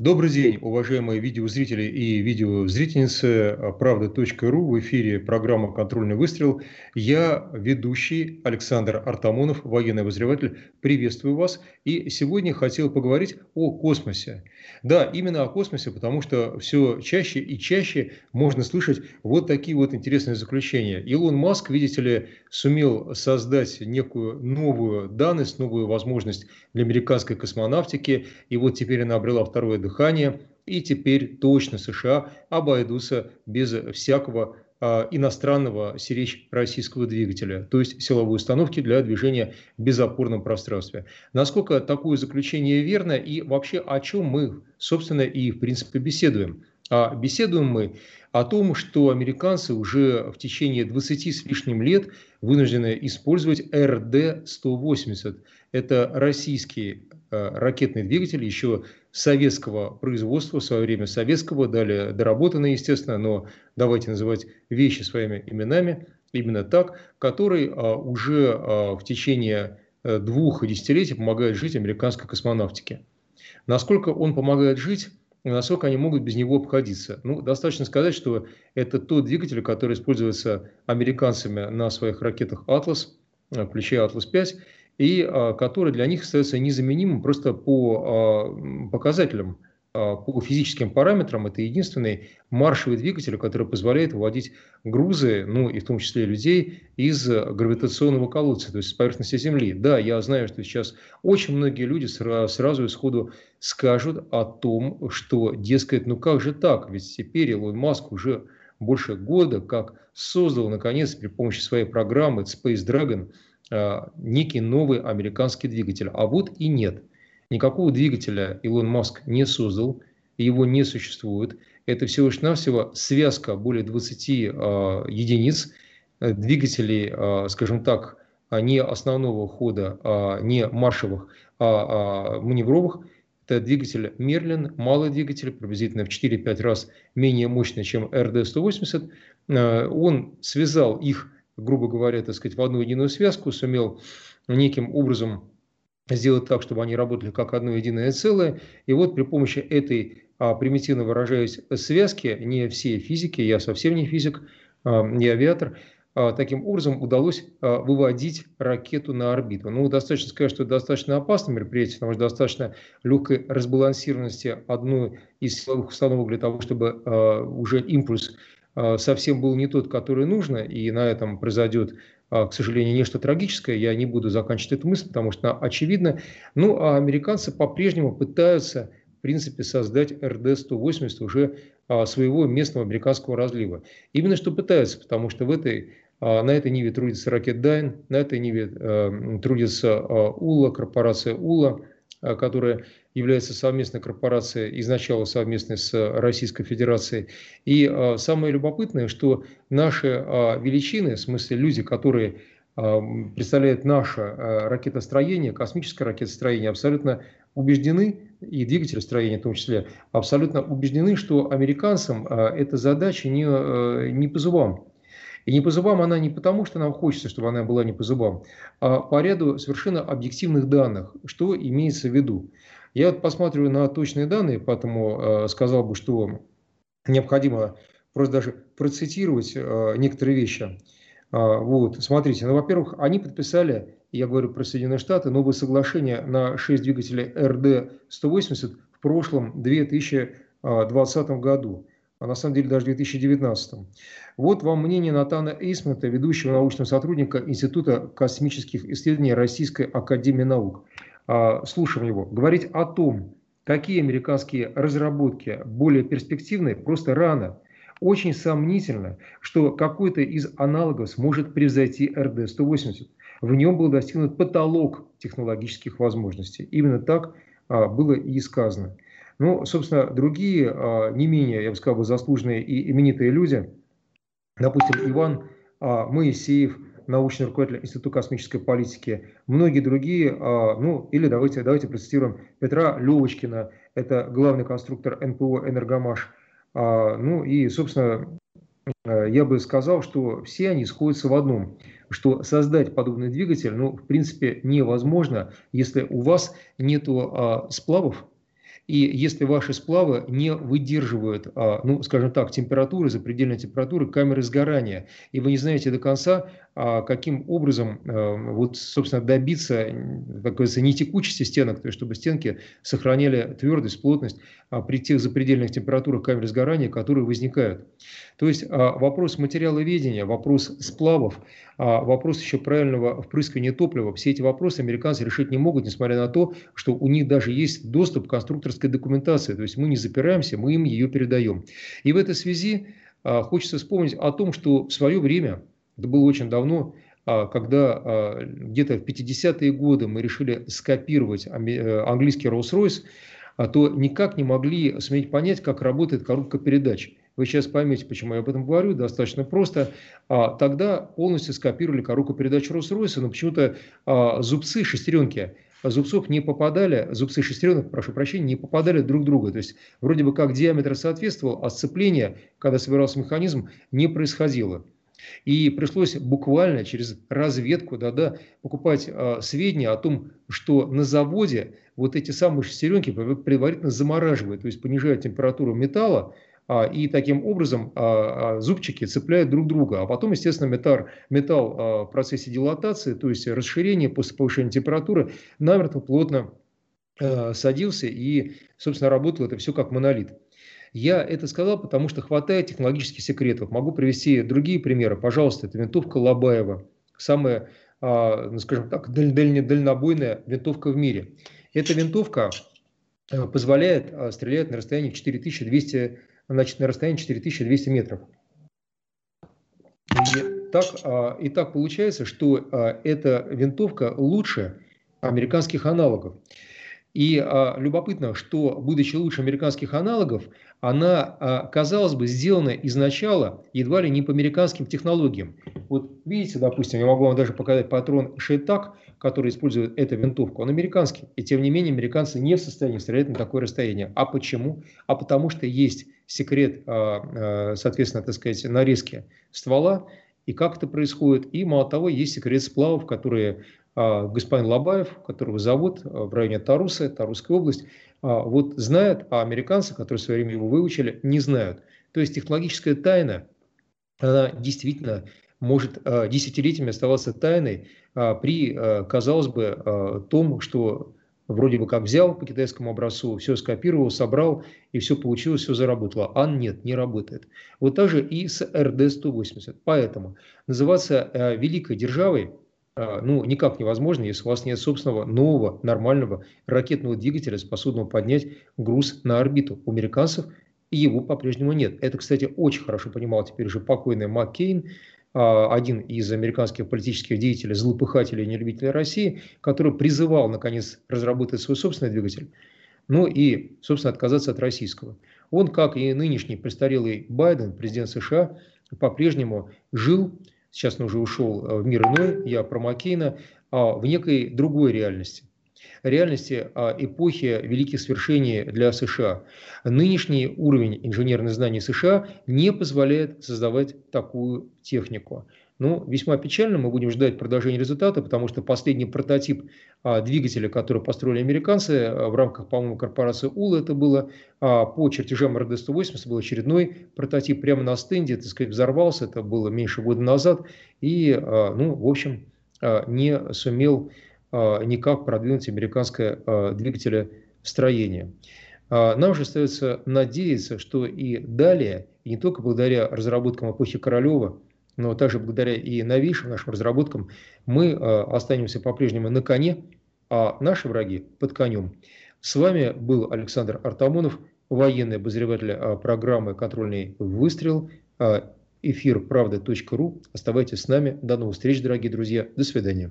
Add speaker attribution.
Speaker 1: Добрый день, уважаемые видеозрители и видеозрительницы правда.ру. В эфире программа «Контрольный выстрел». Я ведущий Александр Артамонов, военный обозреватель. Приветствую вас. И сегодня хотел поговорить о космосе. Да, именно о космосе, потому что все чаще и чаще можно слышать вот такие вот интересные заключения. Илон Маск, видите ли, сумел создать некую новую данность, новую возможность для американской космонавтики. И вот теперь она обрела второе дыхание. И теперь точно США обойдутся без всякого а, иностранного сиречь российского двигателя, то есть силовой установки для движения в безопорном пространстве. Насколько такое заключение верно и вообще о чем мы, собственно, и в принципе беседуем? А беседуем мы о том, что американцы уже в течение 20 с лишним лет вынуждены использовать РД-180. Это российский э, ракетный двигатель еще советского производства, в свое время советского, далее доработанный, естественно, но давайте называть вещи своими именами, именно так, который а, уже а, в течение э, двух десятилетий помогает жить американской космонавтике. Насколько он помогает жить, насколько они могут без него обходиться. Ну, достаточно сказать, что это тот двигатель, который используется американцами на своих ракетах «Атлас», включая «Атлас-5», и а, который для них остается незаменимым просто по а, показателям, а, по физическим параметрам. Это единственный маршевый двигатель, который позволяет выводить грузы, ну и в том числе людей, из гравитационного колодца, то есть с поверхности Земли. Да, я знаю, что сейчас очень многие люди сразу исходу скажут о том, что, дескать, ну как же так, ведь теперь Илон Маск уже больше года как создал, наконец, при помощи своей программы Space Dragon – некий новый американский двигатель. А вот и нет. Никакого двигателя Илон Маск не создал, его не существует. Это всего лишь навсего связка более 20 э, единиц э, двигателей, э, скажем так, не основного хода, не маршевых, а, а маневровых. Это двигатель Мерлин, малый двигатель, приблизительно в 4-5 раз менее мощный, чем РД-180. Э, он связал их грубо говоря, так сказать, в одну единую связку, сумел неким образом сделать так, чтобы они работали как одно единое целое. И вот при помощи этой, а, примитивно выражаясь, связки, не все физики, я совсем не физик, а, не авиатор, а, таким образом удалось выводить ракету на орбиту. Ну, достаточно сказать, что это достаточно опасное мероприятие, потому что достаточно легкой разбалансированности одной из силовых установок для того, чтобы уже импульс совсем был не тот, который нужно, и на этом произойдет, а, к сожалению, нечто трагическое. Я не буду заканчивать эту мысль, потому что она очевидна. Ну, а американцы по-прежнему пытаются, в принципе, создать РД-180 уже а, своего местного американского разлива. Именно что пытаются, потому что в этой на этой ниве трудится Ракетдайн, на этой ниве трудится УЛА, корпорация УЛА, которая является совместной корпорацией, изначально совместной с Российской Федерацией. И а, самое любопытное, что наши а, величины, в смысле люди, которые а, представляют наше ракетостроение, космическое ракетостроение, абсолютно убеждены, и двигателестроение в том числе, абсолютно убеждены, что американцам эта задача не, не по зубам. И не по зубам она не потому, что нам хочется, чтобы она была не по зубам, а по ряду совершенно объективных данных, что имеется в виду. Я вот посматриваю на точные данные, поэтому э, сказал бы, что необходимо просто даже процитировать э, некоторые вещи. Э, вот, смотрите, ну, во-первых, они подписали, я говорю про Соединенные Штаты, новое соглашение на 6 двигателей РД-180 в прошлом 2020 году а на самом деле даже в 2019. Вот вам мнение Натана Эйсмента, ведущего научного сотрудника Института космических исследований Российской Академии Наук. А, слушаем его, говорить о том, какие американские разработки более перспективные, просто рано. Очень сомнительно, что какой-то из аналогов сможет превзойти РД-180. В нем был достигнут потолок технологических возможностей. Именно так а, было и сказано. Ну, собственно, другие, а, не менее, я бы сказал, заслуженные и именитые люди, допустим, Иван Моисеев – научный руководитель Института космической политики, многие другие, а, ну или давайте, давайте процитируем Петра Левочкина, это главный конструктор НПО «Энергомаш». А, ну и, собственно, а, я бы сказал, что все они сходятся в одном, что создать подобный двигатель, ну, в принципе, невозможно, если у вас нету сплавов, И если ваши сплавы не выдерживают, а, ну, скажем так, температуры, запредельной температуры камеры сгорания, и вы не знаете до конца, каким образом, э, вот, собственно, добиться, как говорится, не текучести стенок, то есть чтобы стенки сохраняли твердость, плотность а, при тех запредельных температурах камеры сгорания, которые возникают. То есть вопрос материаловедения, вопрос сплавов, вопрос еще правильного впрыскивания топлива, все эти вопросы американцы решить не могут, несмотря на то, что у них даже есть доступ к конструкторской документации, то есть мы не запираемся, мы им ее передаем. И в этой связи хочется вспомнить о том, что в свое время это было очень давно, а, когда а, где-то в 50-е годы мы решили скопировать э, английский Rolls-Royce, а, то никак не могли суметь понять, как работает коробка передач. Вы сейчас поймете, почему я об этом говорю, достаточно просто. Тогда полностью скопировали коробку передач Rolls-Royce, но почему-то зубцы, шестеренки, зубцов не попадали, зубцы шестеренок, прошу прощения, не попадали друг друга. То есть вроде бы как диаметр соответствовал, а сцепление, когда собирался механизм, не происходило. И пришлось буквально через разведку да, да, покупать э, сведения о том, что на заводе вот эти самые шестеренки предварительно замораживают, то есть понижают температуру металла, а, и таким образом а, а, зубчики цепляют друг друга. А потом, естественно, металл, металл а, в процессе дилатации, то есть расширения после повышения температуры, намертво плотно а, садился и, собственно, работало это все как монолит. Я это сказал, потому что хватает технологических секретов. Могу привести другие примеры. Пожалуйста, это винтовка Лобаева. Самая, а, ну, скажем так, дальнобойная винтовка в мире. Эта винтовка э, позволяет а, стрелять на расстоянии 4200, значит, на расстоянии 4200 метров. И так, а, и так получается, что эта винтовка лучше американских аналогов. И а, любопытно, что, будучи лучше американских аналогов, она, а, казалось бы, сделана изначала едва ли не по американским технологиям. Вот видите, допустим, я могу вам даже показать патрон Шейтак, который использует эту винтовку. Он американский. И тем не менее, американцы не в состоянии стрелять на такое расстояние. А почему? А потому что есть секрет, а, а, соответственно, так сказать, нарезки ствола, и как это происходит. И мало того, есть секрет сплавов, которые а, господин Лобаев, которого зовут а, в районе Тарусы, Тарусская область, а, вот знает, а американцы, которые в свое время его выучили, не знают. То есть технологическая тайна, она действительно может десятилетиями оставаться тайной при, казалось бы, том, что вроде бы как взял по китайскому образцу, все скопировал, собрал, и все получилось, все заработало. А нет, не работает. Вот так же и с РД-180. Поэтому называться великой державой – а, ну, никак невозможно, если у вас нет собственного нового нормального ракетного двигателя, способного поднять груз на орбиту. У американцев его по-прежнему нет. Это, кстати, очень хорошо понимал теперь уже покойный Маккейн, один из американских политических деятелей, злопыхателей и нелюбителей России, который призывал, наконец, разработать свой собственный двигатель, ну и, собственно, отказаться от российского. Он, как и нынешний престарелый Байден, президент США, по-прежнему жил сейчас он уже ушел в мир иной, я про Маккейна, а в некой другой реальности. Реальности а, эпохи великих свершений для США. Нынешний уровень инженерных знаний США не позволяет создавать такую технику. Ну, весьма печально, мы будем ждать продолжения результата, потому что последний прототип а, двигателя, который построили американцы а, в рамках, по-моему, корпорации УЛ, это было а, по чертежам РД-180, был очередной прототип прямо на стенде, так сказать, взорвался, это было меньше года назад, и, а, ну, в общем, а, не сумел никак продвинуть американское а, двигателестроение. А, нам же остается надеяться, что и далее, и не только благодаря разработкам эпохи Королева, но также благодаря и новейшим нашим разработкам мы останемся по-прежнему на коне, а наши враги под конем. С вами был Александр Артамонов, военный обозреватель программы «Контрольный выстрел», эфир правда.ру. Оставайтесь с нами. До новых встреч, дорогие друзья. До свидания.